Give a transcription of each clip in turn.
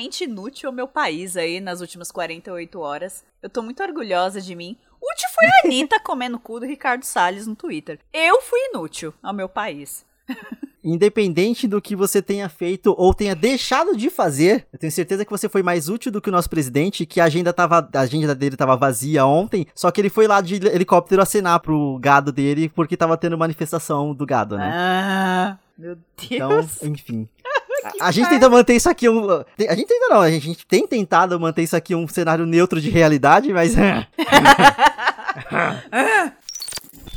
extremamente inútil ao meu país aí nas últimas 48 horas. Eu tô muito orgulhosa de mim. Útil foi a Anitta comendo o cu do Ricardo Salles no Twitter. Eu fui inútil ao meu país. Independente do que você tenha feito ou tenha deixado de fazer, eu tenho certeza que você foi mais útil do que o nosso presidente, que a agenda, tava, a agenda dele tava vazia ontem, só que ele foi lá de helicóptero acenar pro gado dele porque tava tendo manifestação do gado, né? Ah, meu Então, Deus. enfim. A, a gente tenta manter isso aqui um. A gente tenta não, a gente, a gente tem tentado manter isso aqui um cenário neutro de realidade, mas.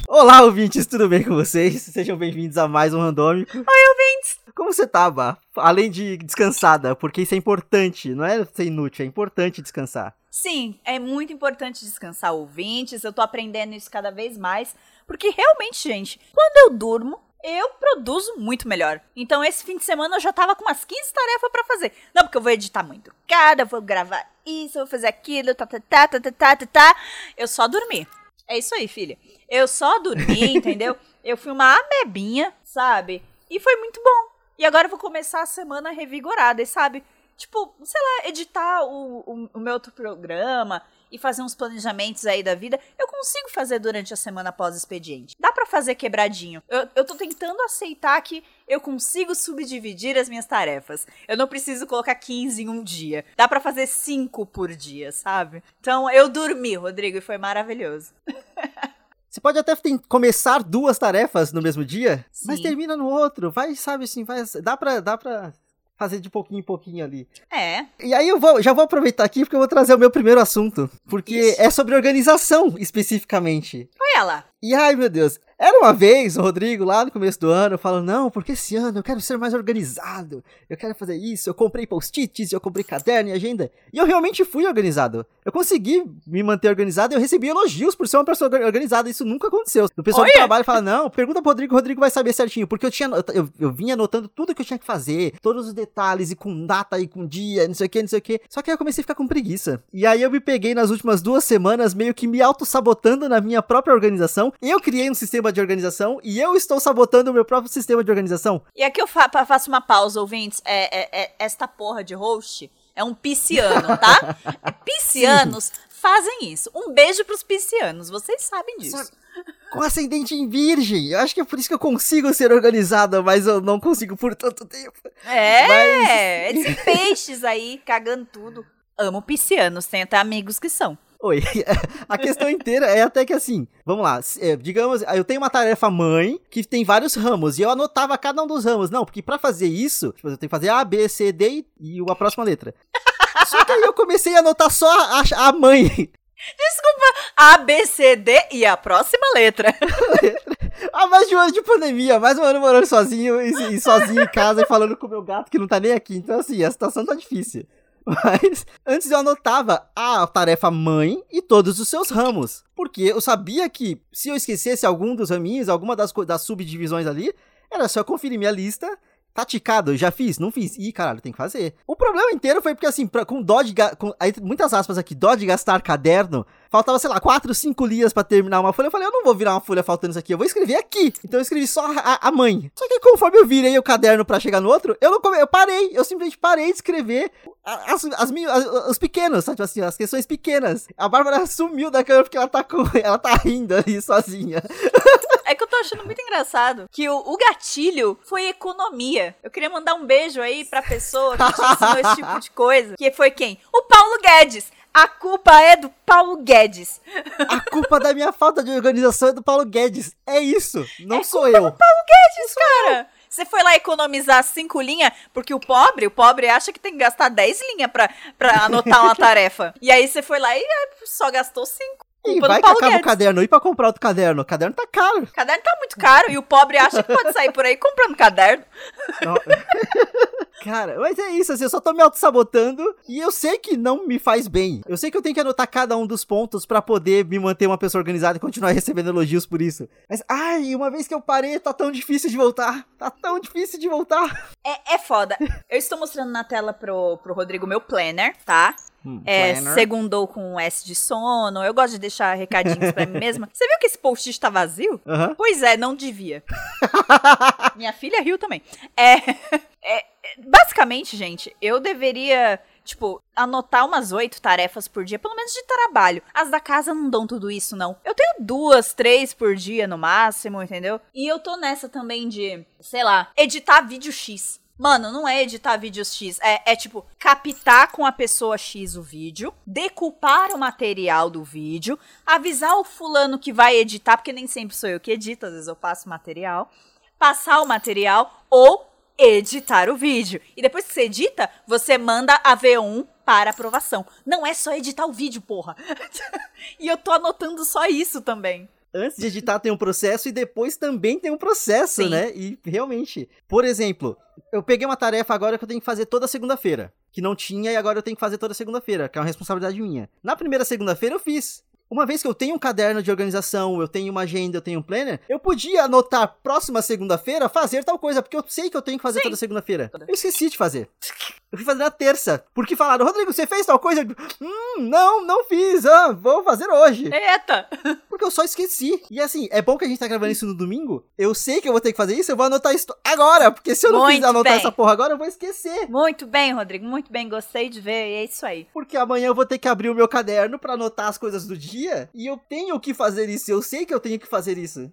Olá, ouvintes, tudo bem com vocês? Sejam bem-vindos a mais um Randômico. Oi, ouvintes. Como você tá, Bá? Além de descansada, porque isso é importante, não é ser inútil, é importante descansar. Sim, é muito importante descansar ouvintes. Eu tô aprendendo isso cada vez mais. Porque realmente, gente, quando eu durmo, eu produzo muito melhor. Então esse fim de semana eu já tava com umas 15 tarefas para fazer. Não, porque eu vou editar muito cada, vou gravar isso, vou fazer aquilo, tá, tá, tá, tá, tá, tá, tá, tá. Eu só dormi. É isso aí, filha. Eu só dormi, entendeu? Eu fui uma amebinha, sabe? E foi muito bom. E agora eu vou começar a semana revigorada, e sabe? Tipo, sei lá, editar o, o, o meu outro programa, e fazer uns planejamentos aí da vida, eu consigo fazer durante a semana pós-expediente. Dá pra fazer quebradinho. Eu, eu tô tentando aceitar que eu consigo subdividir as minhas tarefas. Eu não preciso colocar 15 em um dia. Dá pra fazer 5 por dia, sabe? Então eu dormi, Rodrigo, e foi maravilhoso. Você pode até começar duas tarefas no mesmo dia, mas Sim. termina no outro. Vai, sabe assim, vai, dá pra, dá pra fazer de pouquinho em pouquinho ali. É. E aí eu vou, já vou aproveitar aqui porque eu vou trazer o meu primeiro assunto, porque Isso. é sobre organização especificamente. Olha lá. E ai, meu Deus. Era uma vez o Rodrigo lá no começo do ano falando: Não, porque esse ano eu quero ser mais organizado. Eu quero fazer isso. Eu comprei post-its, eu comprei caderno e agenda. E eu realmente fui organizado. Eu consegui me manter organizado e eu recebi elogios por ser uma pessoa orga- organizada. Isso nunca aconteceu. O pessoal do trabalho fala: Não, pergunta pro Rodrigo, o Rodrigo vai saber certinho. Porque eu tinha. Eu, eu vinha anotando tudo que eu tinha que fazer, todos os detalhes e com data e com dia, não sei o que, não sei o que. Só que aí eu comecei a ficar com preguiça. E aí eu me peguei nas últimas duas semanas meio que me auto-sabotando na minha própria organização. Eu criei um sistema de organização e eu estou sabotando o meu próprio sistema de organização. E aqui eu fa faço uma pausa, ouvintes. É, é- é- esta porra de host é um pisciano, tá? É, piscianos fazem isso. Um beijo pros piscianos, vocês sabem disso. Com ascendente em virgem. Eu acho que é por isso que eu consigo ser organizada, mas eu não consigo por tanto tempo. É, Mas- esses peixes aí cagando tudo. Amo piscianos, tem até amigos que são. Oi, a questão inteira é até que assim, vamos lá, é, digamos, eu tenho uma tarefa mãe que tem vários ramos, e eu anotava cada um dos ramos. Não, porque pra fazer isso, tipo, eu tenho que fazer A, B, C, D e, e a próxima letra. Só que aí eu comecei a anotar só a, a mãe. A, B, C, D e a próxima letra. Há mais de um ano de pandemia, mais um ano morando sozinho e, e sozinho em casa e falando com o meu gato que não tá nem aqui. Então, assim, a situação tá difícil. Mas antes eu anotava a tarefa mãe e todos os seus ramos. Porque eu sabia que se eu esquecesse algum dos raminhos, alguma das, das subdivisões ali, era só conferir minha lista. Tá ticado, já fiz, não fiz. Ih, caralho, tem que fazer. O problema inteiro foi porque, assim, pra- com dó de. Com, aí, muitas aspas aqui, dó de gastar caderno. Faltava, sei lá, 4, 5 linhas pra terminar uma folha. Eu falei, eu não vou virar uma folha faltando isso aqui, eu vou escrever aqui. Então eu escrevi só a, a mãe. Só que conforme eu virei o caderno pra chegar no outro, eu não eu parei. Eu simplesmente parei de escrever as, as, as- os pequenos, sabe? Assim, as questões pequenas. A Bárbara sumiu da câmera porque ela tá com. Ela tá rindo ali sozinha. É que eu tô achando muito engraçado que o, o gatilho foi economia. Eu queria mandar um beijo aí pra pessoa que te ensinou esse tipo de coisa. Que foi quem? O Paulo Guedes. A culpa é do Paulo Guedes. A culpa da minha falta de organização é do Paulo Guedes. É isso. Não É sou eu. Guedes, cara. Você foi lá economizar cinco linhas, porque o pobre, o pobre acha que tem que gastar 10 linhas pra, pra anotar uma tarefa. E aí você foi lá e ah, só gastou cinco. E vai que acaba o caderno. E pra comprar outro caderno? O caderno tá caro. O caderno tá muito caro e o pobre acha que pode sair por aí comprando caderno. Cara, mas é isso, assim, eu só tô me auto-sabotando e eu sei que não me faz bem. Eu sei que eu tenho que anotar cada um dos pontos pra poder me manter uma pessoa organizada e continuar recebendo elogios por isso. Mas, ai, uma vez que eu parei, tá tão difícil de voltar. Tá tão difícil de voltar. É, é foda. Eu estou mostrando na tela pro, pro Rodrigo meu planner, tá? Hum, É, segundou com um S de sono. Eu gosto de deixar recadinhos pra mim mesma. Você viu que esse post-it tá vazio? Aham. Pois é, não devia. Minha filha riu também. É, é, basicamente, gente, eu deveria tipo, anotar umas oito tarefas por dia, pelo menos de trabalho. As da casa não dão tudo isso, não. Eu tenho duas, três por dia no máximo, entendeu? E eu tô nessa também de, sei lá, editar vídeo X. Mano, não é editar vídeos X, é, é tipo captar com a pessoa X o vídeo, decupar o material do vídeo, avisar o fulano que vai editar, porque nem sempre sou eu que edito, às vezes eu passo material, passar o material ou editar o vídeo. E depois que você edita, você manda a V1 para aprovação. Não é só editar o vídeo, porra. e eu tô anotando só isso também. Antes de editar tem um processo e depois também tem um processo, Sim. né? E realmente, por exemplo, eu peguei uma tarefa agora que eu tenho que fazer toda segunda-feira, que não tinha e agora eu tenho que fazer toda segunda-feira, que é uma responsabilidade minha. Na primeira segunda-feira eu fiz. Uma vez que eu tenho um caderno de organização, eu tenho uma agenda, eu tenho um planner, eu podia anotar próxima segunda-feira fazer tal coisa, porque eu sei que eu tenho que fazer Sim. toda segunda-feira. Eu esqueci de fazer. Eu fui fazer na terça, porque falaram, Rodrigo, você fez tal coisa? Hum, não, não fiz, ah, vou fazer hoje. Eita! Porque eu só esqueci. E assim, é bom que a gente tá gravando isso no domingo. Eu sei que eu vou ter que fazer isso, eu vou anotar isso agora. Porque se eu não Muito fizer anotar bem. essa porra agora, eu vou esquecer. Muito bem, Rodrigo, muito bem, gostei de ver, e é isso aí. Porque amanhã eu vou ter que abrir o meu caderno pra anotar as coisas do dia. E eu tenho que fazer isso. Eu sei que eu tenho que fazer isso.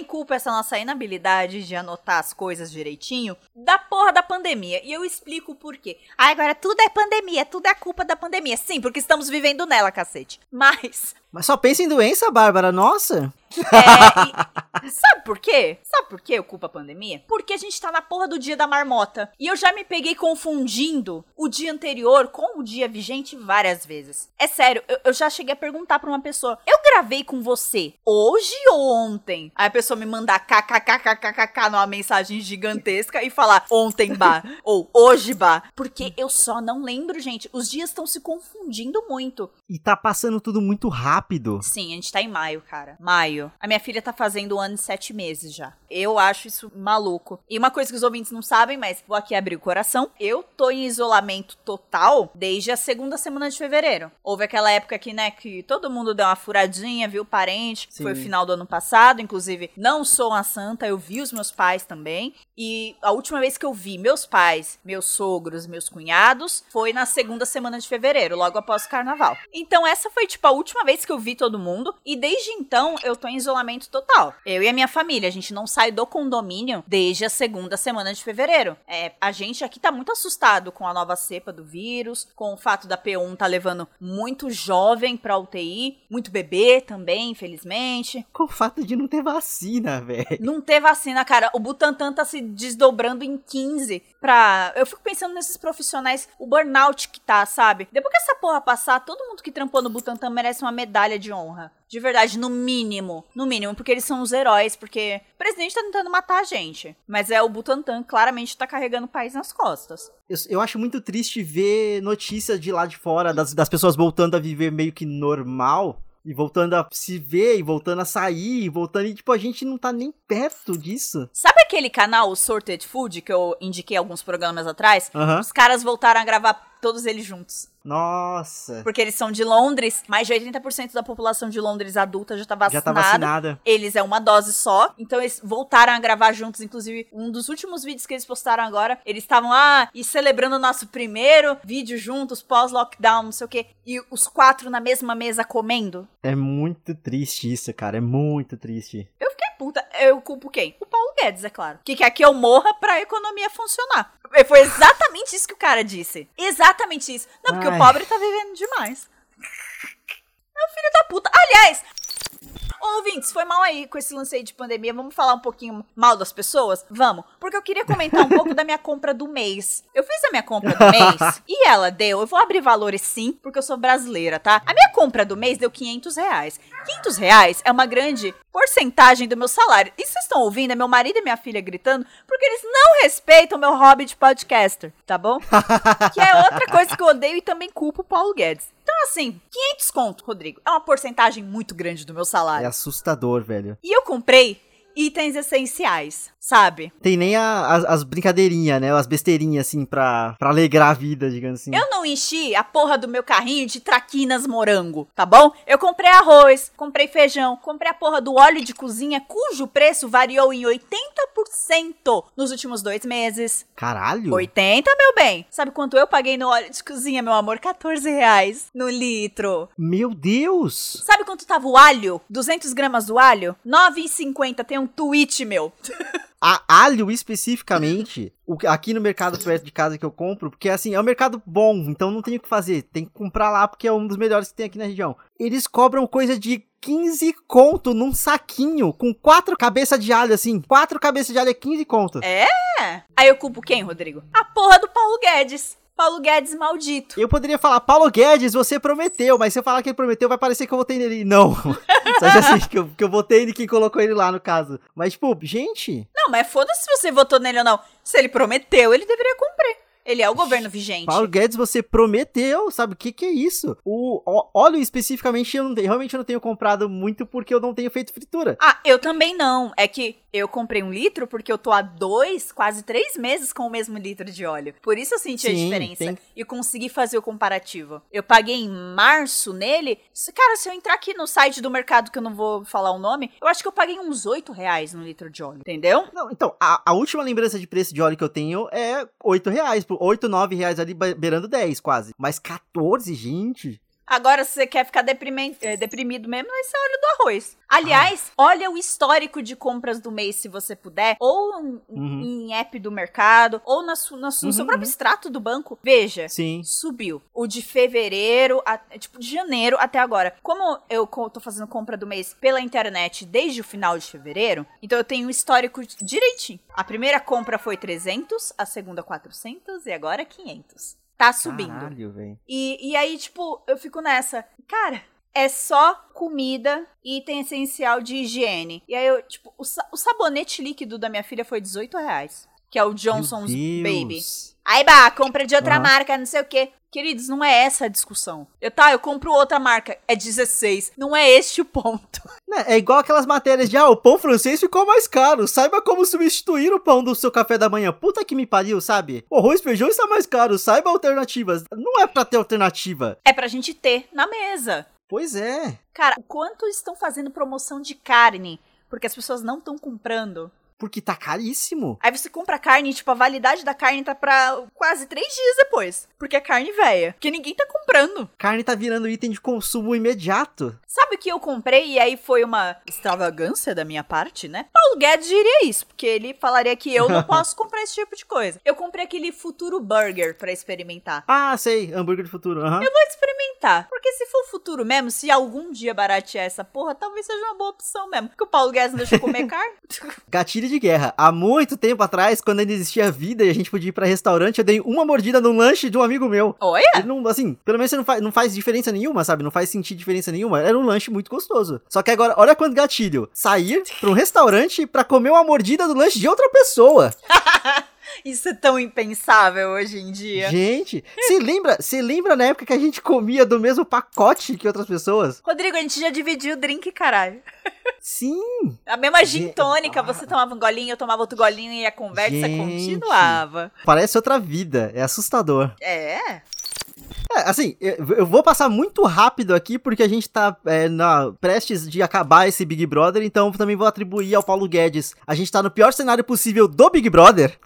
Também culpo essa nossa inabilidade de anotar as coisas direitinho da porra da pandemia. E eu explico o porquê. Ah, agora tudo é pandemia, tudo é culpa da pandemia. Sim, porque estamos vivendo nela, cacete. Mas Mas só pensa em doença, Bárbara. Nossa. É, e- sabe por quê? Sabe por que eu culpo a pandemia? Porque a gente tá na porra do dia da marmota. E eu já me peguei confundindo o dia anterior com o dia vigente várias vezes. É sério, eu, eu já cheguei a perguntar pra uma pessoa: eu gravei com você hoje ou ontem? Aí a pessoa me mandar kkkkkk numa mensagem gigantesca e falar ontem, bah, ou hoje, bah. Porque eu só não lembro, gente. Os dias estão se confundindo muito. E tá passando tudo muito rápido. Sim, a gente tá em maio, cara. Maio. A minha filha tá fazendo um ano e sete meses já. Eu acho isso maluco. E uma coisa que os ouvintes não sabem, mas vou aqui abrir o coração. Eu tô em isolamento total desde a segunda semana de fevereiro. Houve aquela época que, né, que todo mundo deu uma furadinha, viu parente. Sim. Foi o final do ano passado. Inclusive, não sou uma santa, eu vi os meus pais também. E a última vez que eu vi meus pais, meus sogros, meus cunhados, foi na segunda semana de fevereiro, logo após o carnaval. Então essa foi tipo a última vez que eu vi todo mundo e desde então eu tô em isolamento total. Eu e a minha família, a gente não sai do condomínio desde a segunda semana de fevereiro. É, a gente aqui tá muito assustado com a nova cepa do vírus, com o fato da P1 tá levando muito jovem pra UTI, muito bebê também, infelizmente. Com o fato de não ter vacina, velho. Não ter vacina, cara. O Butantan tá se desdobrando em 15 pra. Eu fico pensando nesses profissionais, o burnout que tá, sabe? Depois que essa porra passar, todo mundo que trampou no Butantan merece uma medalha de honra. De verdade, no mínimo. No mínimo, porque eles são os heróis, porque o presidente tá tentando matar a gente. Mas é o Butantan, claramente tá carregando o país nas costas. Eu, eu acho muito triste ver notícias de lá de fora, das, das pessoas voltando a viver meio que normal. E voltando a se ver, e voltando a sair, e voltando. E tipo, a gente não tá nem perto disso. Sabe aquele canal, o Sorted Food, que eu indiquei alguns programas atrás? Os caras voltaram a gravar todos eles juntos. Nossa. Porque eles são de Londres, mais de 80% da população de Londres adulta já tá Já vacinada. tá vacinada. Eles é uma dose só, então eles voltaram a gravar juntos. Inclusive, um dos últimos vídeos que eles postaram agora, eles estavam lá e celebrando o nosso primeiro vídeo juntos, pós-lockdown, não sei o quê. E os quatro na mesma mesa comendo. É muito triste isso, cara. É muito triste. Eu puta. Eu culpo quem? O Paulo Guedes, é claro. Que quer que eu morra pra economia funcionar. Foi exatamente isso que o cara disse. Exatamente isso. Não, porque Ai. o pobre tá vivendo demais. É o filho da puta. Aliás, ouvintes, foi mal aí com esse lance aí de pandemia. Vamos falar um pouquinho mal das pessoas? Vamos. Porque eu queria comentar um pouco da minha compra do mês. Eu fiz a minha compra do mês e ela deu. Eu vou abrir valores sim, porque eu sou brasileira, tá? A minha compra do mês deu 500 reais. 500 reais é uma grande porcentagem do meu salário. E vocês estão ouvindo? É meu marido e minha filha gritando porque eles não respeitam meu hobby de podcaster, tá bom? que é outra coisa que eu odeio e também culpo o Paulo Guedes. Então, assim, 500 conto, Rodrigo, é uma porcentagem muito grande do meu É salário. assustador, velho. E eu comprei itens essenciais, sabe? Tem nem a- as, as brincadeirinhas, né? As besteirinhas, assim, pra, pra alegrar a vida, digamos assim. Eu não enchi a porra do meu carrinho de traquinas morango, tá bom? Eu comprei arroz, comprei feijão, comprei a porra do óleo de cozinha, cujo preço variou em 80% nos últimos dois meses. Caralho! 80, meu bem. Sabe quanto eu paguei no óleo de cozinha, meu amor? 14 reais no litro. Meu Deus! Sabe quanto tava o alho? 200 gramas do alho? 9,50. Tem um tweet meu. A alho especificamente, aqui no mercado perto de casa que eu compro, porque assim, é um mercado bom, então não tem o que fazer, tem que comprar lá porque é um dos melhores que tem aqui na região. Eles cobram coisa de 15 conto num saquinho, com quatro cabeças de alho, assim. Quatro cabeças de alho é 15 conto. É? Aí eu culpo quem, Rodrigo? A porra do Paulo Guedes. Paulo Guedes maldito. Eu poderia falar, Paulo Guedes, você prometeu, mas se eu falar que ele prometeu, vai parecer que eu votei nele. Não. Sabe assim, que eu, que eu votei em quem colocou ele lá, no caso. Mas, tipo, gente, Não, mas foda-se se você votou nele ou não. Se ele prometeu, ele deveria cumprir. Ele é o governo vigente. Paulo Guedes, você prometeu, sabe? O que, que é isso? O óleo especificamente, eu não realmente eu não tenho comprado muito porque eu não tenho feito fritura. Ah, eu também não. É que eu comprei um litro porque eu tô há dois, quase três meses com o mesmo litro de óleo. Por isso eu senti a Sim, diferença tem- e consegui fazer o comparativo. Eu paguei em março nele. Cara, se eu entrar aqui no site do mercado, que eu não vou falar o nome, eu acho que eu paguei uns 8 reais no litro de óleo. Entendeu? Não, então, a, a última lembrança de preço de óleo que eu tenho é 8 reais, por 8, 9 reais ali, be- beirando 10 quase. Mas 14, gente? Agora, se você quer ficar eh, deprimido mesmo, vai ser óleo do arroz. Aliás, olha o histórico de compras do mês, se você puder. Ou em- Uhum. em app do mercado, ou na su- na su- no seu Uhum, próprio uhum. extrato do banco. Veja. Sim. Subiu. O de fevereiro, a- tipo, de janeiro até agora. Como eu tô fazendo compra do mês pela internet desde o final de fevereiro, então eu tenho um histórico direitinho. A primeira compra foi 300, a segunda 400 e agora 500. Tá subindo. Caralho, velho. E, e aí, tipo, eu fico nessa. Cara, é só comida e item essencial de higiene. E aí, eu, tipo, o, o sabonete líquido da minha filha foi 18 reais. Que é o Johnson's Baby. Aí, bah, compra de outra Aham. marca, não sei o quê. Queridos, não é essa a discussão. Eu, tá, eu compro outra marca, é 16. Não é este o ponto. Né, É igual aquelas matérias de, ah, o pão francês ficou mais caro. Saiba como substituir o pão do seu café da manhã. Puta que me pariu, sabe? O arroz e feijão está mais caro. Saiba alternativas. Não é pra ter alternativa. É pra gente ter na mesa. Pois é. Cara, o quanto estão fazendo promoção de carne? Porque as pessoas não estão comprando. Porque tá caríssimo. Aí você compra carne, tipo, a validade da carne tá pra quase três dias depois. Porque é carne velha. Que ninguém tá comprando. Carne tá virando item de consumo imediato. Sabe o que eu comprei e aí foi uma extravagância da minha parte, né? Paulo Guedes diria isso, porque ele falaria que eu não posso comprar esse tipo de coisa. Eu comprei aquele Futuro Burger pra experimentar. Ah, sei. Hambúrguer do futuro. aham. Eu vou experimentar. Porque se for futuro mesmo, se algum dia baratear essa porra, talvez seja uma boa opção mesmo. Porque o Paulo Guedes não deixa eu comer carne. Gatilho de guerra. Há muito tempo atrás, quando ainda existia vida e a gente podia ir pra restaurante, eu dei uma mordida num lanche de um amigo meu. Olha! Não, assim, pelo menos você não faz, não faz diferença nenhuma, sabe? Não faz sentir diferença nenhuma. Era um lanche muito gostoso. Só que agora, olha quanto gatilho. Sair pra um restaurante pra comer uma mordida do lanche de outra pessoa. Isso é tão impensável hoje em dia. Gente, você lembra, você lembra na época que a gente comia do mesmo pacote que outras pessoas? Rodrigo, a gente já dividiu o drink, caralho. Sim. A mesma gin tônica, Ah. você tomava um golinho, eu tomava outro golinho e a conversa Gente. continuava. Parece outra vida. É assustador. É. É, assim, eu, eu vou passar muito rápido aqui porque a gente tá é, na, prestes de acabar esse Big Brother, então também vou atribuir ao Paulo Guedes. A gente tá no pior cenário possível do Big Brother.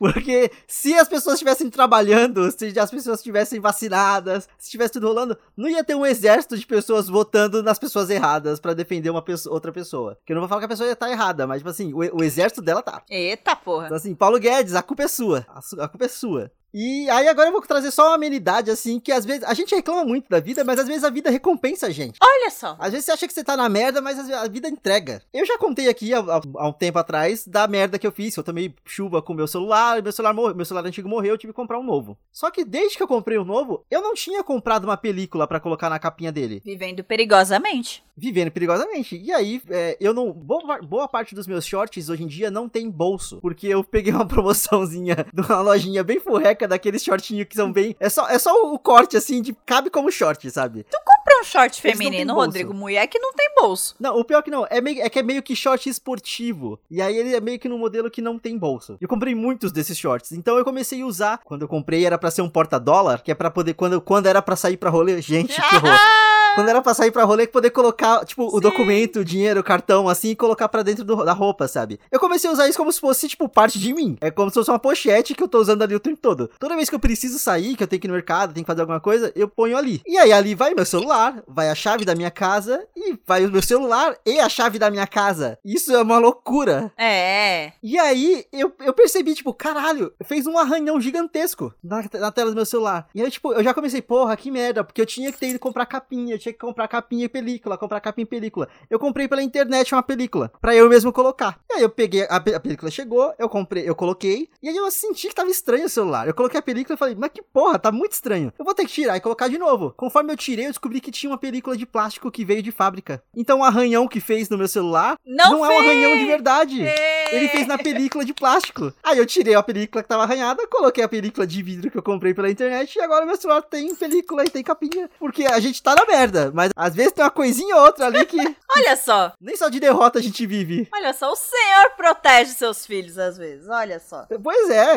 Porque se as pessoas estivessem trabalhando, se as pessoas estivessem vacinadas, se estivesse tudo rolando, não ia ter um exército de pessoas votando nas pessoas erradas pra defender uma pessoa- outra pessoa. Que eu não vou falar que a pessoa ia estar errada, mas, tipo assim, o, o exército dela tá. Eita porra. Então, assim, Paulo Guedes, a culpa é sua. A, a culpa é sua. E aí agora eu vou trazer só uma amenidade, assim, que às vezes. A gente reclama muito da vida, mas às vezes a vida recompensa a gente. Olha só. Às vezes você acha que você tá na merda, mas a vida entrega. Eu já contei aqui há, há- um tempo atrás da merda que eu fiz. Eu tomei chuva com meu celular, meu celular morreu, meu celular antigo morreu, eu tive que comprar um novo. Só que desde que eu comprei o novo, eu não tinha comprado uma película pra colocar na capinha dele. Vivendo perigosamente. Vivendo perigosamente. E aí, é, eu não. Boa, boa parte dos meus shorts hoje em dia não tem bolso. Porque eu peguei uma promoçãozinha de uma lojinha bem furreca daqueles shortinhos que são bem. É só, é só o corte assim, de cabe como short, sabe? Tu comprou um short feminino. Rodrigo? Mulher que não tem bolso. Não, o pior que não, é, meio, é que é meio que short esportivo. E aí ele é meio que num modelo que não tem bolso. Eu comprei muitos desses shorts. Então eu comecei a usar. Quando eu comprei era pra ser um porta-dólar, que é pra poder. Quando, quando era pra sair pra rolê. Gente, que horror. Quando era pra sair pra rolê, poder colocar, tipo, o Sim. documento, o dinheiro, o cartão, assim, e colocar pra dentro do- da roupa, sabe? Eu comecei a usar isso como se fosse, tipo, parte de mim. É como se fosse uma pochete que eu tô usando ali o tempo todo. Toda vez que eu preciso sair, que eu tenho que ir no mercado, tenho que fazer alguma coisa, eu ponho ali. E aí, ali vai meu celular, vai a chave da minha casa, e vai o meu celular e a chave da minha casa. Isso é uma loucura. É. E aí, eu, eu percebi, tipo, caralho, fez um arranhão gigantesco na, na tela do meu celular. E aí, tipo, eu já comecei, porra, que merda, porque eu tinha que ter ido comprar capinha, tinha que comprar capinha e película, comprar capinha e película. Eu comprei pela internet uma película, pra eu mesmo colocar. E aí eu peguei, a, a película chegou, eu comprei, eu coloquei, e aí eu senti que tava estranho o celular. Eu coloquei a película e falei, mas que porra, tá muito estranho. Eu vou ter que tirar e colocar de novo. Conforme eu tirei, eu descobri que tinha uma película de plástico que veio de fábrica. Então o arranhão que fez no meu celular Não, não é um arranhão de verdade. É. Ele fez na película de plástico. Aí eu tirei a película que tava arranhada, coloquei a película de vidro que eu comprei pela internet e agora meu celular tem película e tem capinha. Porque a gente tá na merda, mas às vezes tem uma coisinha ou outra ali que Olha só. nem só de derrota a gente vive. Olha só, o Senhor protege seus filhos às vezes. Olha só. Pois é,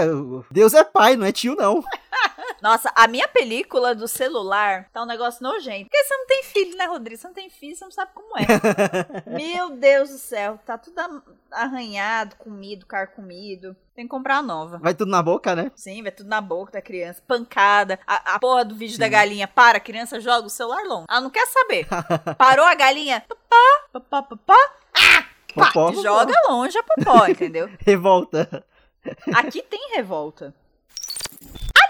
Deus é pai, não é tio não. Nossa, a minha película do celular tá um negócio nojento. Porque você não tem filho, né, Rodrigo? Você não tem filho, você não sabe como é. Meu Deus do céu, tá tudo am- arranhado, comido, carcomido. Tem que comprar nova. Vai tudo na boca, né? Sim, vai tudo na boca da criança. Pancada. A, a porra do vídeo da Sim. galinha para, a criança joga o celular longe. Ela não quer saber. Parou a galinha. Papá, papá, papá. Pá, Popó, popó. joga longe a popó, entendeu? Revolta. Aqui tem revolta.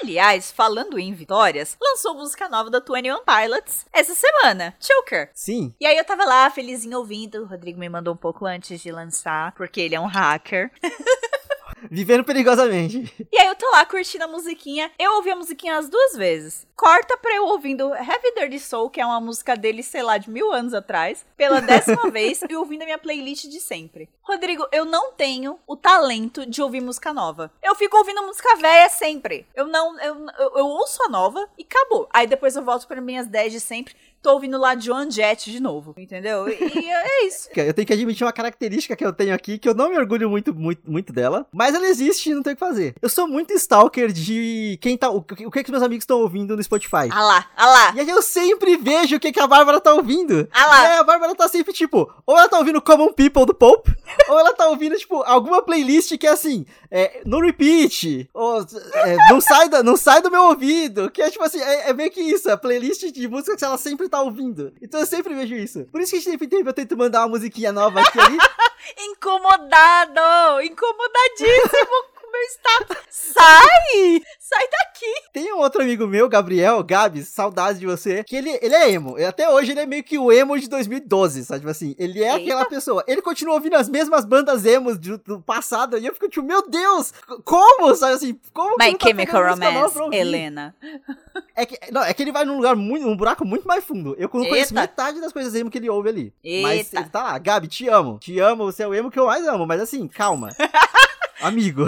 Aliás, falando em vitórias, lançou música nova da 21 Pilots essa semana, Choker. Sim. E aí eu tava lá, felizinho ouvindo. O Rodrigo me mandou um pouco antes de lançar, porque ele é um hacker. Vivendo perigosamente. E aí eu tô lá curtindo a musiquinha. Eu ouvi a musiquinha as duas vezes. Corta pra eu ouvindo Heavy Dirty Soul, que é uma música dele, sei lá, de mil anos atrás, pela décima vez, e ouvindo a minha playlist de sempre. Rodrigo, eu não tenho o talento de ouvir música nova. Eu fico ouvindo música velha sempre. Eu não. Eu, eu, eu ouço a nova e acabou. Aí depois eu volto para minhas 10 de sempre. Tô ouvindo lá Joan Jett de novo, entendeu? E, é isso. Eu tenho que admitir uma característica que eu tenho aqui, que eu não me orgulho muito, muito, muito dela, mas ela existe e não tem o que fazer. Eu sou muito stalker de quem tá. O, que- o que, que meus amigos estão ouvindo no Spotify. Ah lá, ah lá. E aí eu sempre vejo o que, que a Bárbara tá ouvindo. Ah lá. Aí a Bárbara tá sempre, tipo, ou ela tá ouvindo Common People do Pope, ou ela tá ouvindo, tipo, alguma playlist que é assim, é, no repeat, ou é, não, sai da, não sai do meu ouvido, que é tipo assim, é, é meio que isso, a playlist de música que ela sempre tá ouvindo. Então eu sempre vejo isso. Por isso que sempre tempo eu tento mandar uma musiquinha nova aqui ali. Incomodado! Incomodadíssimo meu status. Sai! Sai daqui! Tem um outro amigo meu, Gabriel, Gabs, saudades de você, que ele, ele é emo. E até hoje ele é meio que o emo de 2012, sabe? Tipo assim, ele é Eita. aquela pessoa. Ele continua ouvindo as mesmas bandas emos do, do passado, e eu fico tipo, meu Deus, como? Sabe assim, como que My não tá Chemical nova Romance? Helena. É que, não, é que ele vai num lugar muito, num buraco muito mais fundo. Eu não conheço Eita. metade das coisas emo que ele ouve ali. Mas Eita. ele tá lá, Gabi, te amo. Te amo, você é o emo que eu mais amo, mas assim, calma. Amigo.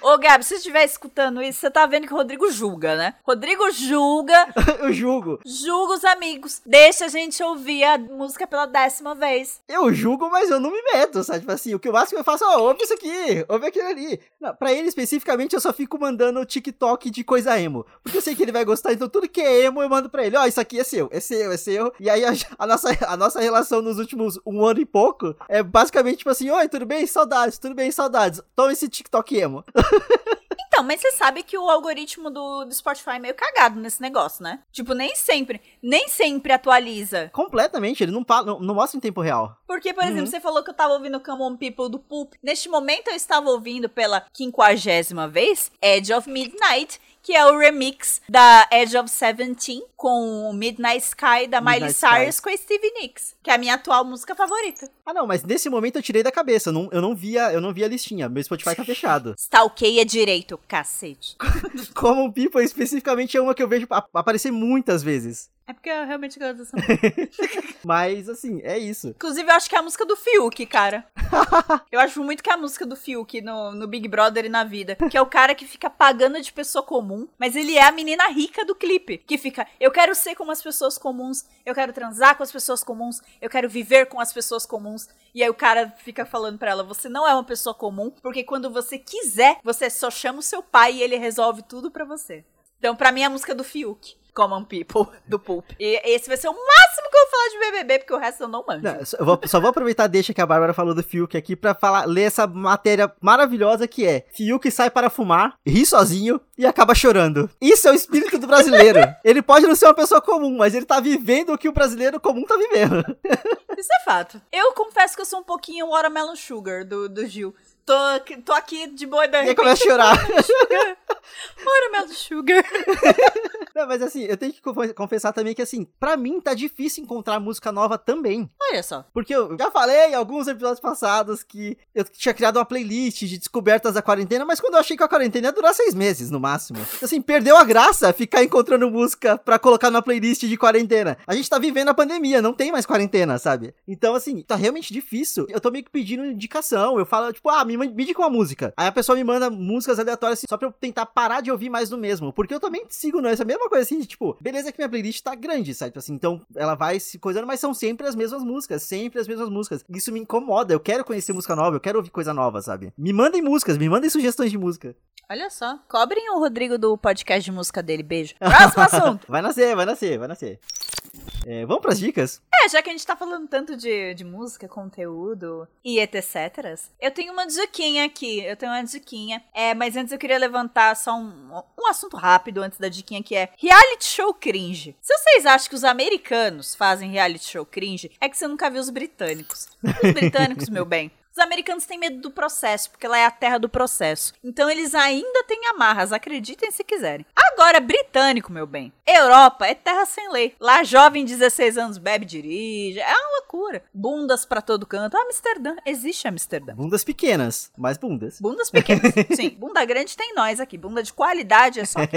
Ô, Gabi, se você estiver escutando isso, você tá vendo que o Rodrigo julga, né? Rodrigo julga, eu julgo. julga os amigos. Deixa a gente ouvir a música pela décima vez. Eu julgo, mas eu não me meto, sabe? Tipo assim, o que eu máximo que eu faço, ó, ouve isso aqui, ouve aquilo ali. Não, pra ele, especificamente, eu só fico mandando o TikTok de coisa emo. Porque eu sei que ele vai gostar, então tudo que é emo eu mando pra ele. Ó, isso aqui é seu, é seu, é seu. E aí a, a nossa, a nossa relação nos últimos um ano e pouco é basicamente tipo assim, oi, tudo bem? Saudades, tudo bem? Saudades. Toma esse TikTok emo. Então, mas você sabe que o algoritmo do, do Spotify é meio cagado nesse negócio, né? Tipo, nem sempre, nem sempre atualiza. Completamente, ele não, não, não mostra em tempo real. Porque, por Uhum. exemplo, você falou que eu tava ouvindo Come On People do Pulp. Neste momento eu estava ouvindo pela quinquagésima vez Edge of Midnight, que é o remix da Edge of Seventeen com Midnight Sky da Miley Midnight Cyrus Sky. com a Stevie Nicks, que é a minha atual música favorita. Ah, não, mas nesse momento eu tirei da cabeça. Eu não, eu não via, eu não via a listinha. Meu Spotify tá fechado. Stalkeia direito, cacete. Common People, especificamente, é uma que eu vejo ap- aparecer muitas vezes. É porque eu realmente gosto dessa música. Mas, assim, é isso. Inclusive, eu acho que é a música do Fiuk, cara. Eu acho muito que é a música do Fiuk no, no Big Brother e na vida. Que é o cara que fica pagando de pessoa comum, mas ele é a menina rica do clipe. Que fica, eu quero ser como as pessoas comuns, eu quero transar com as pessoas comuns, eu quero viver com as pessoas comuns. E aí o cara fica falando pra ela, você não é uma pessoa comum, porque quando você quiser, você só chama o seu pai e ele resolve tudo pra você. Então, pra mim, é a música do Fiuk. Common People, do Pulp. E esse vai ser o máximo que eu vou falar de BBB, porque o resto eu não manjo. Não, só, vou, só vou aproveitar deixa que a Bárbara falou do Fiuk aqui pra falar, ler essa matéria maravilhosa que é Fiuk sai para fumar, ri sozinho e acaba chorando. Isso é o espírito do brasileiro. ele pode não ser uma pessoa comum, mas ele tá vivendo o que o brasileiro comum tá vivendo. Isso é fato. Eu confesso que eu sou um pouquinho Watermelon Sugar do, do Gil. Tô, tô aqui de boa e E começa a chorar. Watermelon Sugar. Não, mas assim, eu tenho que confessar também que assim, pra mim tá difícil encontrar música nova também. Olha só. Porque eu já falei em alguns episódios passados que eu tinha criado uma playlist de descobertas da quarentena, mas quando eu achei que a quarentena ia durar seis meses, no máximo. Assim, perdeu a graça ficar encontrando música pra colocar na playlist de quarentena. A gente tá vivendo a pandemia, não tem mais quarentena, sabe? Então, assim, tá realmente difícil. Eu tô meio que pedindo indicação. Eu falo, tipo, ah, me, me diga uma música. Aí a pessoa me manda músicas aleatórias assim, só pra eu tentar parar de ouvir mais do mesmo. Porque eu também sigo nessa mesma coisa assim, de, tipo, beleza que minha playlist tá grande, sabe? Assim, então ela vai se coisando, mas são sempre as mesmas músicas, sempre as mesmas músicas. Isso me incomoda. Eu quero conhecer música nova, eu quero ouvir coisa nova, sabe? Me mandem músicas, me mandem sugestões de música. Olha só. Cobrem o Rodrigo do podcast de música dele. Beijo. Próximo assunto. vai nascer, vai nascer, vai nascer. É, vamos pras dicas? É, já que a gente tá falando tanto de, de música, conteúdo e etc. Eu tenho uma diquinha aqui. Eu tenho uma diquinha. É, mas antes eu queria levantar só um, um assunto rápido antes da diquinha que é reality show cringe. Se vocês acham que os americanos fazem reality show cringe, é que você nunca viu os britânicos. Os britânicos, meu bem, os americanos têm medo do processo, porque lá é a terra do processo. Então eles ainda têm amarras, acreditem se quiserem. Agora, britânico, meu bem. Europa é terra sem lei. Lá, jovem 16 anos bebe, dirige. É uma loucura. Bundas pra todo canto. Amsterdã. Existe Amsterdã. Bundas pequenas, mas bundas. Bundas pequenas. Sim, bunda grande tem nós aqui. Bunda de qualidade é só.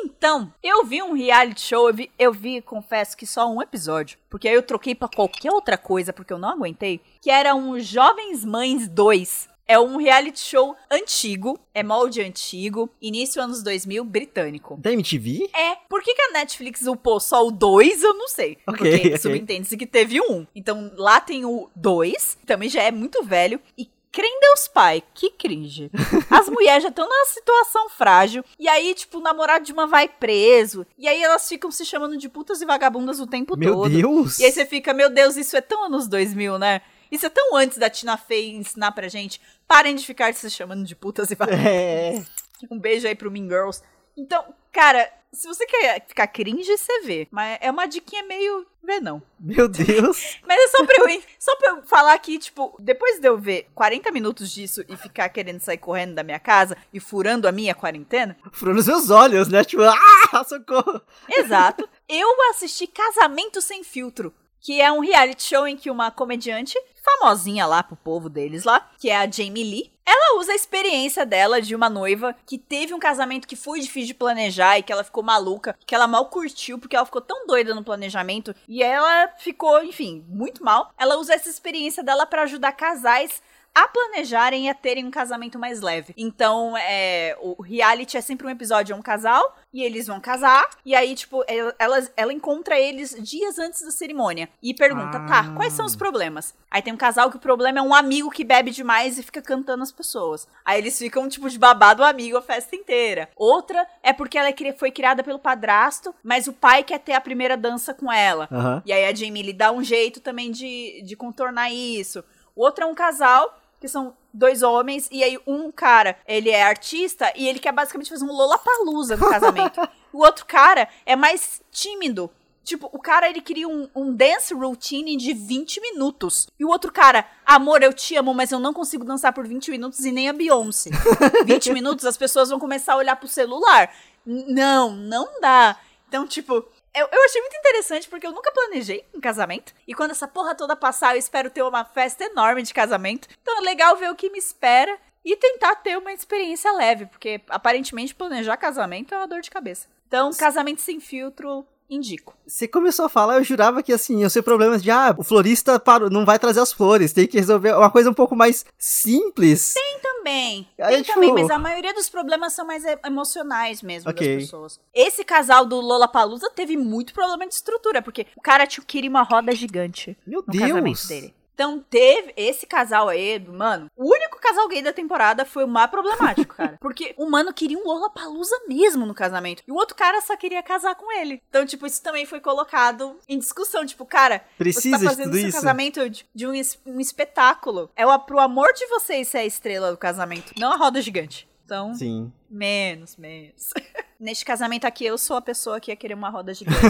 Então, eu vi um reality show. Eu vi, eu vi, confesso que só um episódio. Porque aí eu troquei pra qualquer outra coisa, porque eu não aguentei. Que era um Jovens Mães 2. É um reality show antigo, é molde antigo, início anos 2000, britânico. Da MTV? É. Por que, que a Netflix upou só o 2, eu não sei. Ok, Porque ok. subentende-se que teve um. Então lá tem o 2, também já é muito velho. E crem Deus pai, que cringe. As mulheres já estão numa situação frágil. E aí, tipo, o namorado de uma vai preso. E aí elas ficam se chamando de putas e vagabundas o tempo Meu todo. Deus! E aí você fica, meu Deus, isso é tão anos 2000, né? Isso é tão antes da Tina Fey ensinar pra gente. Parem de ficar se chamando de putas e. É. Um beijo aí pro Mean Girls. Então, cara, se você quer ficar cringe, você vê. Mas é uma diquinha meio. Vê não. Meu Deus! Mas é só pra, eu, só pra eu falar que, tipo, depois de eu ver 40 minutos disso e ficar querendo sair correndo da minha casa e furando a minha quarentena, Furou nos meus olhos, né? Tipo, ah, socorro! exato, eu assisti Casamento Sem Filtro, que é um reality show em que uma comediante famosinha lá pro povo deles lá, que é a Jamie Lee, ela usa a experiência dela de uma noiva que teve um casamento que foi difícil de planejar e que ela ficou maluca, que ela mal curtiu porque ela ficou tão doida no planejamento e ela ficou, enfim, muito mal. Ela usa essa experiência dela pra ajudar casais a planejarem e a terem um casamento mais leve. Então, é, o reality é sempre um episódio, é um casal, e eles vão casar, e aí, tipo, ela, ela, encontra eles dias antes da cerimônia. E pergunta, tá, Ah. quais são os problemas? Aí tem um casal que o problema é um amigo que bebe demais e fica cantando as pessoas. Aí eles ficam, tipo, de babado o amigo a festa inteira. Outra é porque ela é foi criada pelo padrasto, mas o pai quer ter a primeira dança com ela. Aham. E aí a Jamie Lee dá um jeito também de, de contornar isso. O outro é um casal, que são dois homens, e aí um cara, ele é artista e ele quer basicamente fazer um Lollapalooza no casamento. o outro cara é mais tímido. Tipo, o cara, ele queria um, um dance routine de 20 minutos. E o outro cara, amor, eu te amo, mas eu não consigo dançar por 20 minutos e nem a Beyoncé. 20 minutos, as pessoas vão começar a olhar pro celular. Não, não dá. Então, tipo, eu, eu achei muito interessante porque eu nunca planejei um casamento. E quando essa porra toda passar, eu espero ter uma festa enorme de casamento. Então é legal ver o que me espera e tentar ter uma experiência leve, porque aparentemente planejar casamento é uma dor de cabeça. Então, casamento sem filtro indico. Você começou a falar, eu jurava que assim, iam ser problemas de, ah, o florista parou, não vai trazer as flores, tem que resolver uma coisa um pouco mais simples. Tem também. Aí, Tem tipo- também, mas a maioria dos problemas são mais emocionais mesmo Ok. das pessoas. Esse casal do Lollapalooza teve muito problema de estrutura, porque o cara tinha- queria uma roda gigante Meu no Deus! casamento dele. Então teve esse casal aí, mano. O único casal gay da temporada foi o mais problemático, cara. Porque o mano queria um Lollapalooza mesmo no casamento. E o outro cara só queria casar com ele. Então, tipo, isso também foi colocado em discussão. Tipo, cara, Precisa você tá fazendo seu isso? casamento de, de um, es- um espetáculo. É o, pro amor de vocês ser a estrela do casamento, não a roda gigante. Então, Sim. menos, menos. Neste casamento aqui, eu sou a pessoa que ia querer uma roda gigante.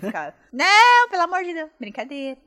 ficar, não, pelo amor de Deus, brincadeira.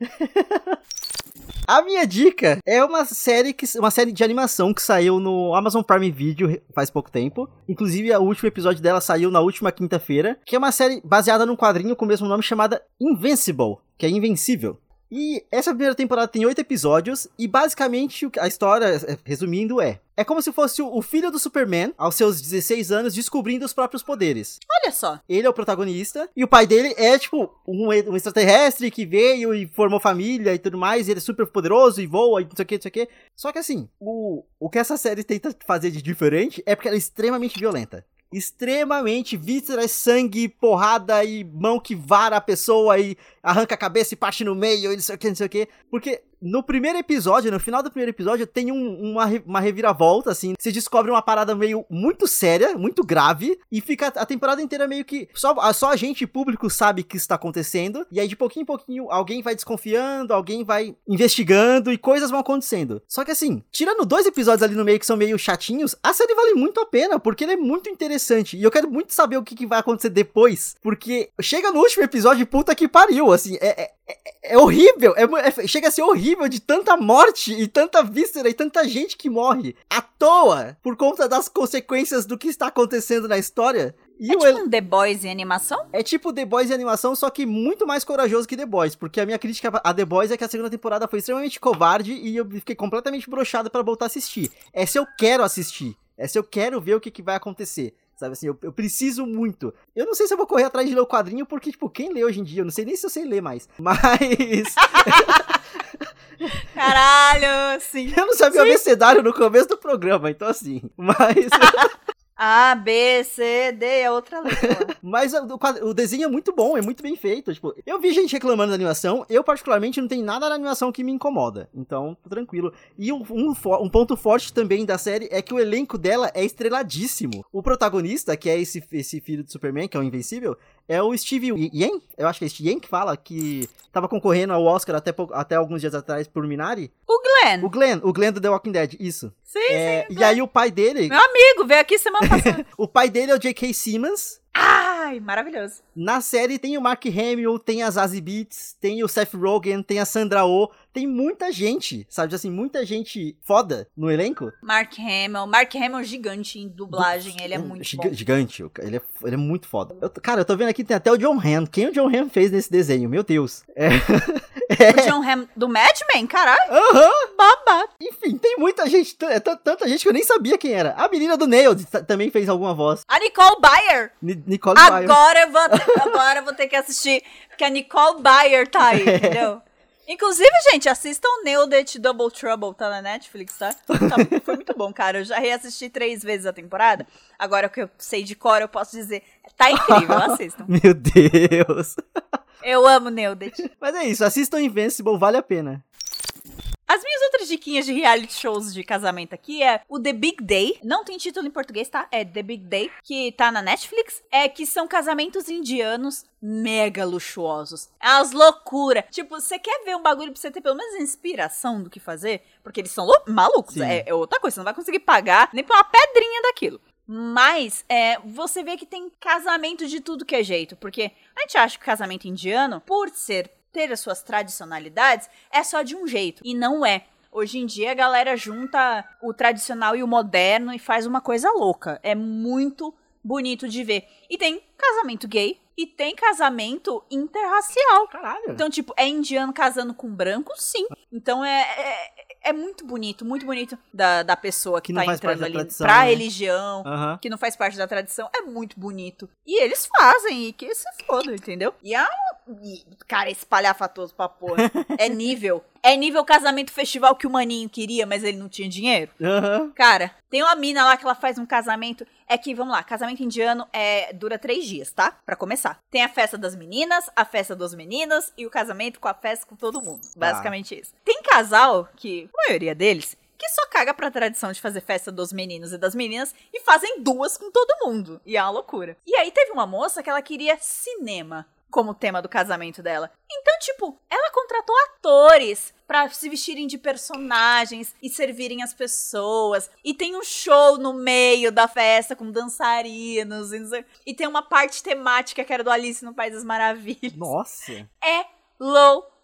A minha dica é uma série que uma série de animação que saiu no Amazon Prime Video faz pouco tempo. Inclusive, o último episódio dela saiu na última quinta-feira, que é uma série baseada num quadrinho com o mesmo nome chamada Invincible, que é invencível. E essa primeira temporada tem oito episódios e basicamente a história, eh, resumindo, é é como se fosse o o filho do Superman, aos seus 16 anos, descobrindo os próprios poderes. Olha só. Ele é o protagonista. E o pai dele é, tipo, um, um extraterrestre que veio e formou família e tudo mais. E ele é super poderoso e voa e não sei o que, não sei o que. Só que assim, o, o que essa série tenta fazer de diferente é porque ela é extremamente violenta. Extremamente vísceras, sangue, porrada e mão que vara a pessoa e arranca a cabeça e parte no meio e não sei o que, não sei o que. Porque no primeiro episódio, no final do primeiro episódio, tem um- uma, uma reviravolta, assim. Você descobre uma parada meio muito séria, muito grave, e fica a temporada inteira meio que. Só, a- só a gente, público, sabe que isso tá acontecendo. E aí, de pouquinho em pouquinho, alguém vai desconfiando, alguém vai investigando e coisas vão acontecendo. Só que assim, tirando dois episódios ali no meio que são meio chatinhos, a série vale muito a pena, porque ele é muito interessante. E eu quero muito saber o que, que vai acontecer depois, porque chega no último episódio, puta que pariu, assim, é, é, é- é horrível, é, é- chega a ser horrível de tanta morte e tanta víscera e tanta gente que morre à toa por conta das consequências do que está acontecendo na história. E É tipo el- um The Boys em animação? é tipo The Boys em animação, só que muito mais corajoso que The Boys. Porque a minha crítica a The Boys é que a segunda temporada foi extremamente covarde e eu fiquei completamente broxado pra voltar a assistir. Essa eu quero assistir. Essa eu quero ver o que, que vai acontecer. Sabe assim, eu, eu preciso muito. Eu não sei se eu vou correr atrás de ler o quadrinho, porque, tipo, quem lê hoje em dia? Eu não sei nem se eu sei ler mais. Mas. Caralho, sim. eu não sabia o abecedário no começo do programa, então assim. Mas. A, B, C, D é outra letra. Mas o, o desenho é muito bom, é muito bem feito. Tipo, eu vi gente reclamando da animação, eu particularmente não tem nada na animação que me incomoda. Então, tô tranquilo. E um, um um ponto forte também da série é que o elenco dela é estreladíssimo. O protagonista, que é esse, esse filho do Superman, que é o Invencível, é o Steve Yen, eu acho que é Steve Yen que fala, que tava concorrendo ao Oscar até, até alguns dias atrás por Minari. O Glenn. O Glenn, o Glenn do The Walking Dead, isso. Sim, É, sim. e aí o pai dele, Meu amigo, veio aqui semana passada. o pai dele é o J.K. Simmons, Ai, maravilhoso. Na série tem o Mark Hamill, tem a Zazie Beetz, tem o Seth Rogen, tem a Sandra Oh, tem muita gente, sabe assim, muita gente foda no elenco. Mark Hamill. Mark Hamill gigante em dublagem, ele é muito Giga- bom. Gigante, ele é, ele é muito foda. Eu cara, eu tô vendo aqui, tem até o John Hamm. Quem o John Hamm fez nesse desenho? Meu Deus. É. O John Hamm do Mad Men, caralho, Aham. babado. Enfim, tem muita gente, é tanta gente que eu nem sabia quem era. A menina do Nailed também fez alguma voz. A Nicole Bayer. Ni- Nicole Byer. Agora eu, vou, agora eu vou ter que assistir, porque a Nicole Bayer tá aí, entendeu? Inclusive, gente, assistam Nailed It Double Trouble, tá na Netflix, tá? Tá- Foi muito bom, cara. Eu já reassisti três vezes a temporada. Agora que eu sei de cor, eu posso dizer, tá incrível, assistam. Meu Deus. Eu amo Nailed It. Mas é isso, assistam Invincible, vale a pena. As minhas diquinhas de reality shows de casamento aqui é o The Big Day. Não tem título em português, tá? É The Big Day, que tá na Netflix. É que são casamentos indianos mega luxuosos. É umas loucura. Tipo, você quer ver um bagulho pra você ter pelo menos inspiração do que fazer? Porque eles são malucos. É, é outra coisa, você não vai conseguir pagar nem por uma pedrinha daquilo. Mas é, você vê que tem casamento de tudo que é jeito. Porque a gente acha que o casamento indiano, por ser ter as suas tradicionalidades, é só de um jeito. E não é. Hoje em dia a galera junta o tradicional e o moderno e faz uma coisa louca. É muito bonito de ver. E tem casamento gay e tem casamento interracial. Caralho. Então, tipo, é indiano casando com branco? Sim. Então é, é, é muito bonito, muito bonito da, da pessoa que, Que tá entrando ali tradição, pra né? religião, Aham. que não faz parte da tradição, é muito bonito. E eles fazem, e que se foda, entendeu? E é um. e, Cara, espalhafatoso pra porra. é nível. É nível casamento festival que o maninho queria, mas ele não tinha dinheiro. Aham. Cara, tem uma mina lá que ela faz um casamento. É que, vamos lá, casamento indiano é dura três dias, tá? Pra começar. Tem a festa das meninas, a festa dos meninos e o casamento com a festa com todo mundo. Basicamente isso. Tem casal que, a maioria deles, que só caga pra tradição de fazer festa dos meninos e das meninas e fazem duas com todo mundo. E é uma loucura. E aí teve uma moça que ela queria cinema como tema do casamento dela. Então, tipo, ela contratou atores pra se vestirem de personagens e servirem as pessoas. E tem um show no meio da festa com dançarinos. E, e tem uma parte temática que era do Alice no País das Maravilhas. Nossa. É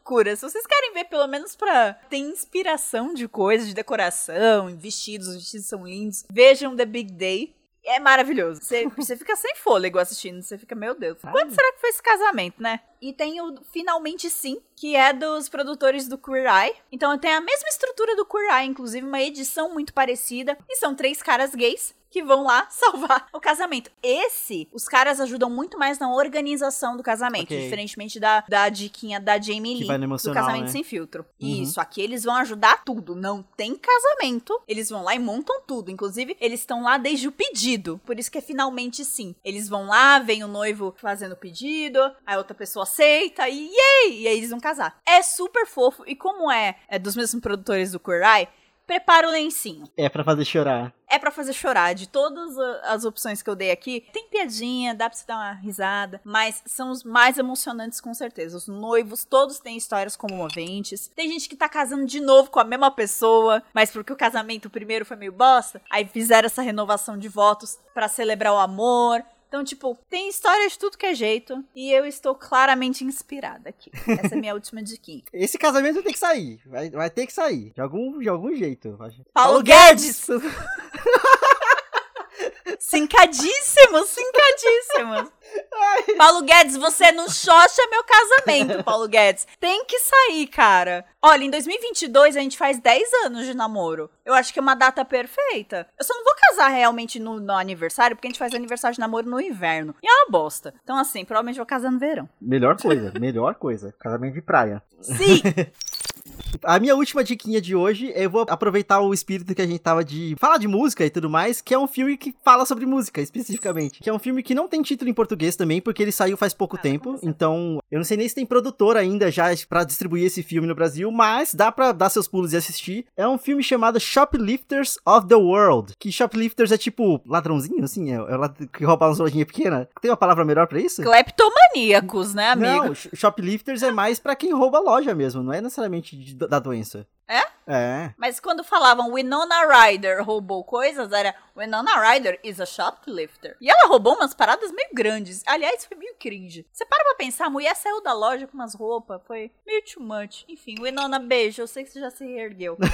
loucura. Se vocês querem ver, pelo menos pra ter inspiração de coisas, de decoração, vestidos, os vestidos são lindos, vejam The Big Day. É maravilhoso. Você, você fica sem fôlego assistindo. Você fica, meu Deus, quando será que foi esse casamento, né? E tem o Finalmente Sim, que é dos produtores do Queer Eye. Então tem a mesma estrutura do Queer Eye, inclusive uma edição muito parecida. E são três caras gays que vão lá salvar o casamento. Esse, os caras ajudam muito mais na organização do casamento, Ok. diferentemente da, da diquinha da Jamie Que Lee do casamento né? sem filtro. Uhum. Isso, aqui eles vão ajudar tudo. Não tem casamento. Eles vão lá e montam tudo. Inclusive, eles estão lá desde o pedido. Por isso que é finalmente sim. Eles vão lá, vem o noivo fazendo o pedido, a outra pessoa aceita e yay! E aí eles vão casar. É super fofo. E como é, é dos mesmos produtores do Eye, prepara o lencinho. É pra fazer chorar. É pra fazer chorar. De todas as opções que eu dei aqui, tem piadinha, dá pra você dar uma risada, mas são os mais emocionantes com certeza. Os noivos, todos têm histórias comoventes. Tem gente que tá casando de novo com a mesma pessoa, mas porque o casamento primeiro foi meio bosta, aí fizeram essa renovação de votos pra celebrar o amor. Então, tipo, tem história de tudo que é jeito. E eu estou claramente inspirada aqui. Essa é a minha última diquinha. Esse casamento tem que sair. Vai, vai ter que sair. De algum, de algum jeito. Paulo Guedes! Sincadíssimos, sincadíssimos. Paulo Guedes, você não xoxa meu casamento, Paulo Guedes. Tem que sair, cara. Olha, em 2022 a gente faz 10 anos de namoro. Eu acho que é uma data perfeita. Eu só não vou casar realmente no, no aniversário, porque a gente faz aniversário de namoro no inverno. E é uma bosta. Então, assim, provavelmente vou casar no verão. Melhor coisa, melhor coisa. Casamento de praia. Sim! A minha última diquinha de hoje, eu vou aproveitar o espírito que a gente tava de falar de música e tudo mais, que é um filme que fala sobre música, especificamente. Que é um filme que não tem título em português também, porque ele saiu faz pouco tempo. Então, eu não sei nem se tem produtor ainda já pra distribuir esse filme no Brasil, mas dá pra dar seus pulos e assistir. É um filme chamado Shoplifters of the World. Que shoplifters é tipo ladrãozinho, assim, é, é lad- que rouba umas lojinhas pequenas. Tem uma palavra melhor pra isso? Cleptomaníacos, né, amigo? Não, sh- shoplifters é mais pra quem rouba loja mesmo, não é necessariamente de- da doença. É? É. Mas quando falavam Winona Ryder roubou coisas, era Winona Ryder is a shoplifter. E ela roubou umas paradas meio grandes. Aliás, foi meio cringe. Você para pra pensar, a mulher saiu da loja com umas roupas, foi meio too much. Enfim, Winona, beijo, eu sei que você já se reergueu.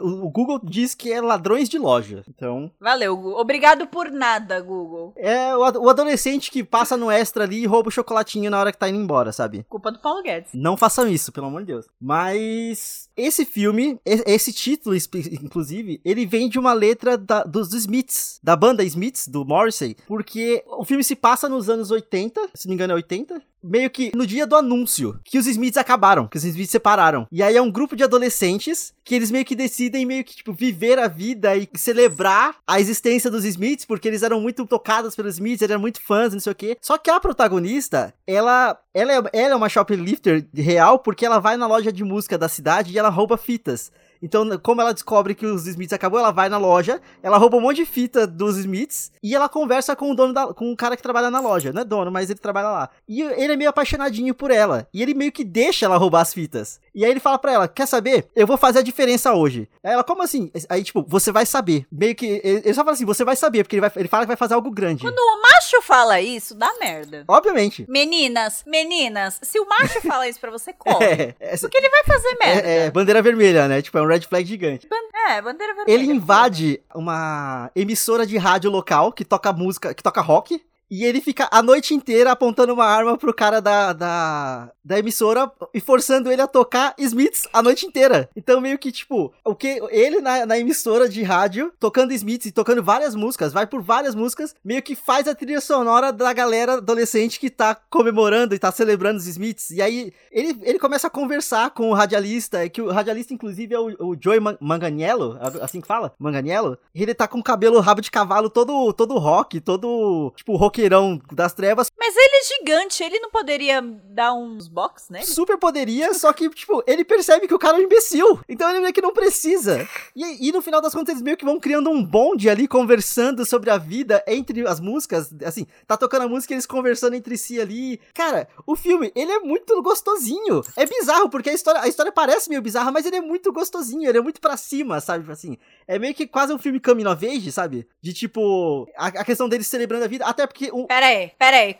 O, Google diz que é ladrões de loja. Então, Valeu, Gu. Obrigado por nada, Google. é o adolescente que passa no extra ali e rouba o chocolatinho na hora que tá indo embora, sabe? Culpa do Paulo Guedes. Não façam isso, pelo amor de Deus. Mas esse filme, e- esse título, inclusive, ele vem de uma letra da- dos Smiths, da banda Smiths, do Morrissey, porque o filme se passa nos anos 80, se não me engano é 80, meio que no dia do anúncio, que os Smiths acabaram, que os Smiths separaram. E aí é um grupo de adolescentes que eles meio que decidem meio que, tipo, viver a vida e celebrar a existência dos Smiths, porque eles eram muito tocados pelos Smiths, eles eram muito fãs, não sei o quê. Só que a protagonista, ela, ela, é, ela é uma shoplifter real porque ela vai na loja de música da cidade e ela rouba fitas. Então, como ela descobre que os Smiths acabou, ela vai na loja, ela rouba um monte de fita dos Smiths e ela conversa com o dono da, com o cara que trabalha na loja. Não é dono, mas ele trabalha lá. E ele é meio apaixonadinho por ela. E ele meio que deixa ela roubar as fitas. E aí ele fala pra ela: Quer saber? Eu vou fazer a diferença hoje. Aí ela, como assim? Aí, tipo, você vai saber. Meio que. Ele só fala assim: Você vai saber, porque ele, vai, ele fala que vai fazer algo grande. Quando o macho fala isso, dá merda. Obviamente. Meninas, meninas, se o macho fala isso pra você, corre. É, essa- Porque ele vai fazer merda. é, é bandeira vermelha, né? Tipo, é um red flag gigante. É, bandeira vermelha. Ele invade uma emissora de rádio local que toca música, que toca rock. E ele fica a noite inteira apontando uma arma pro cara da, da, da emissora e forçando ele a tocar Smiths a noite inteira. Então, meio que, tipo, o que ele na, na emissora de rádio, tocando Smiths e tocando várias músicas, vai por várias músicas, meio que faz a trilha sonora da galera adolescente que tá comemorando e tá celebrando os Smiths. E aí ele, ele começa a conversar com o radialista, que o radialista, inclusive, é o, o Joey Manganiello, assim que fala? Manganiello. Ele tá com o cabelo rabo de cavalo todo, todo rock, todo, tipo, roqueirão das trevas. Mas ele é gigante, ele não poderia dar uns box nele? Super poderia, só que, tipo, ele percebe que o cara é um imbecil. Então ele meio que não precisa. E, e no final das contas, eles meio que vão criando um bonde ali, conversando sobre a vida entre as músicas. Assim, tá tocando a música e eles conversando entre si ali. Cara, o filme, ele é muito gostosinho. É bizarro, porque a história, a história parece meio bizarra, mas ele é muito gostosinho, ele é muito pra cima, sabe? Assim, é meio que quase um filme coming of age, sabe? De tipo, a, a questão deles celebrando a vida, até porque... Um... Pera aí, pera aí,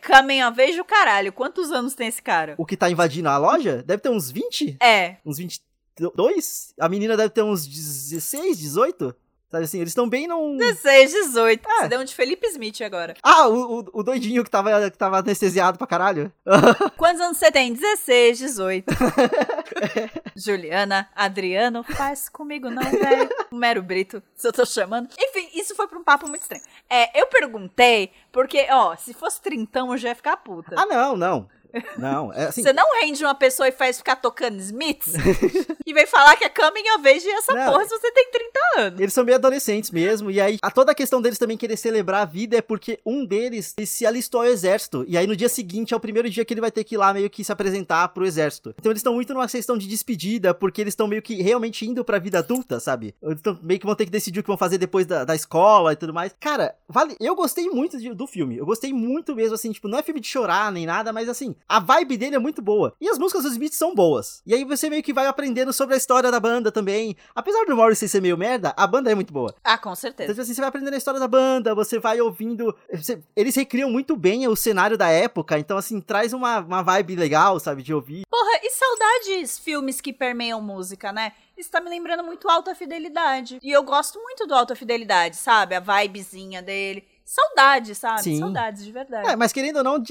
of age o caralho, quantos anos tem esse cara? O que tá invadindo a loja? Deve ter uns 20? É. Uns 22? A menina deve ter uns 16, 18? Sabe assim, eles estão bem num. 16, 18. É. Você deu um de Felipe Smith agora. Ah, o, o, o, doidinho que tava, que tava anestesiado pra caralho. Quantos anos você tem? 16, 18. Juliana, Adriano, faz comigo não, velho. Mero Brito, se eu tô chamando. Enfim, isso foi pra um papo muito estranho. É, eu perguntei, porque, ó, se fosse trintão eu já ia ficar puta. Ah, não, não. Não, é assim. Você não rende uma pessoa e faz ficar tocando Smiths e vem falar que é coming of age e essa não, porra se você tem 30 anos. Eles são meio adolescentes mesmo, e aí a toda a questão deles também querer celebrar a vida é porque um deles se alistou ao exército, e aí no dia seguinte é o primeiro dia que ele vai ter que ir lá meio que se apresentar pro exército. Então eles estão muito numa questão de despedida, porque eles estão meio que realmente indo pra vida adulta, sabe? Eles tão, meio que vão ter que decidir o que vão fazer depois da, da escola e tudo mais. Cara, vale, eu gostei muito de, do filme, eu gostei muito mesmo, assim, tipo, não é filme de chorar nem nada, mas assim, a vibe dele é muito boa. E as músicas dos Smiths são boas. E aí você meio que vai aprendendo sobre a história da banda também. Apesar do Morrissey ser meio merda, a banda é muito boa. Ah, com certeza. Então, tipo assim, você vai aprendendo a história da banda, você vai ouvindo. Você... eles recriam muito bem o cenário da época, então, assim, traz uma, uma vibe legal, sabe, de ouvir. Porra, e saudades filmes que permeiam música, né? Isso tá me lembrando muito Alta Fidelidade. E eu gosto muito do Alta Fidelidade, sabe? A vibezinha dele saudades, sabe? Sim. Saudades, de verdade. É, mas querendo ou não,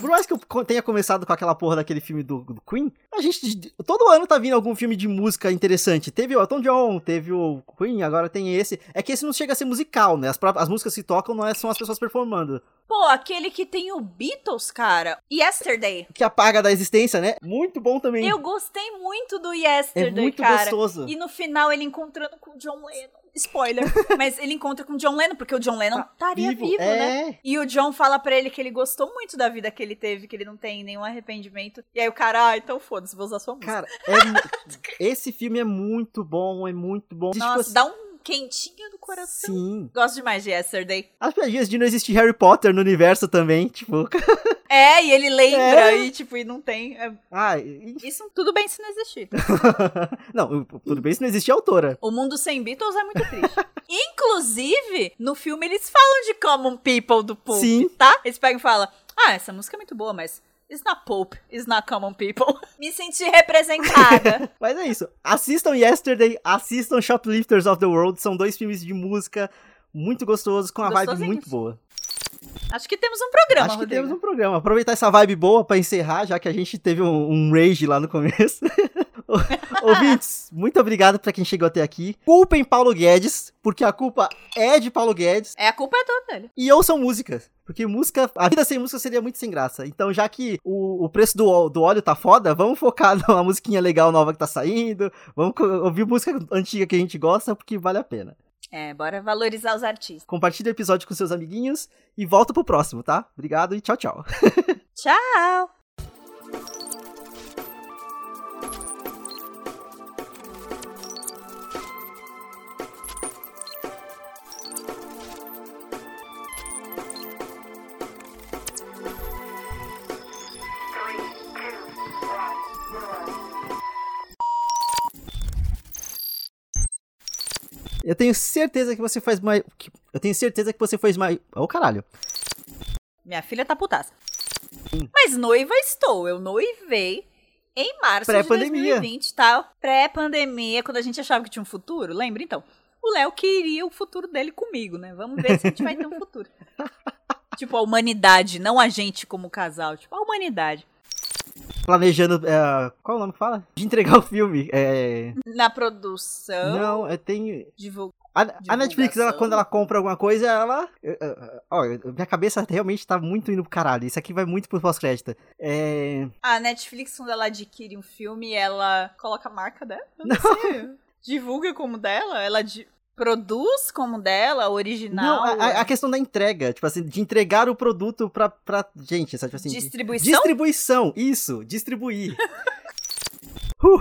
por mais que eu tenha começado com aquela porra daquele filme do, do, Queen, a gente todo ano tá vindo algum filme de música interessante. Teve o Elton John, teve o Queen, agora tem esse. É que esse não chega a ser musical, né? As, as músicas que tocam não é, são as pessoas performando. Pô, aquele que tem o Beatles, cara. Yesterday. Que apaga da existência, né? Muito bom também. Eu gostei muito do Yesterday, é muito cara. gostoso. E no final ele encontrando com o John Lennon. Spoiler. Mas ele encontra com o John Lennon, porque o John Lennon tá estaria vivo, vivo é. né? E o John fala para ele que ele gostou muito da vida que ele teve, que ele não tem nenhum arrependimento. E aí o cara, ah, então foda-se, vou usar sua música. Cara, é, esse filme é muito bom, é muito bom. Nossa, tipo, dá um quentinho coração. Sim. Gosto demais de Yesterday. As piadinhas de não existir Harry Potter no universo também, tipo. É, e ele lembra é. e, tipo, e não tem. É... Ah, e... Isso tudo bem se não existir. não, tudo bem se não existir autora. O mundo sem Beatles é muito triste. Inclusive, no filme eles falam de Common People do Pulp, Sim. tá? Eles pegam e falam, ah, essa música é muito boa, mas It's not Pope, it's not common people. Me senti representada. Mas é isso. Assistam Yesterday, assistam Shoplifters of the World. São dois filmes de música muito gostosos, com a vibe muito boa. Acho que temos um programa, Acho que Rodrigo. temos um programa. Aproveitar essa vibe boa para encerrar, já que a gente teve um, um rage lá no começo. Ouvintes, muito obrigado para quem chegou até aqui. Culpem Paulo Guedes, porque a culpa é de Paulo Guedes. É, a culpa é toda dele. E ouçam músicas. Porque música, a vida sem música seria muito sem graça. Então, já que o, o preço do, do óleo tá foda, vamos focar numa musiquinha legal nova que tá saindo. Vamos ouvir música antiga que a gente gosta, porque vale a pena. É, bora valorizar os artistas. Compartilhe o episódio com seus amiguinhos e volta pro próximo, tá? Obrigado e tchau, tchau. tchau! Eu tenho certeza que você faz mais. Eu tenho certeza que você faz mais. Ô, oh, caralho. Minha filha tá putaça. Mas noiva estou. Eu noivei em março de 2020, tá? Pré-pandemia, quando a gente achava que tinha um futuro. Lembra então? O Léo queria o futuro dele comigo, né? Vamos ver se a gente vai ter um futuro. tipo, a humanidade, não a gente como casal. Tipo, a humanidade. Planejando. é, qual é o nome que fala? De entregar o filme. É. Na produção. Não, é, tem. divul- A, a Netflix, ela, quando ela compra alguma coisa, ela. Ó, minha cabeça realmente tá muito indo pro caralho. Isso aqui vai muito pro pós-crédito. É. A Netflix, quando ela adquire um filme, ela coloca a marca dela? Eu não, sei. Divulga como dela? Ela di- produz como dela, original? Não, a, a- questão da entrega, tipo assim, de entregar o produto pra, pra gente, sabe? Tipo assim, Distribuição? Distribuição, isso, distribuir. Uh,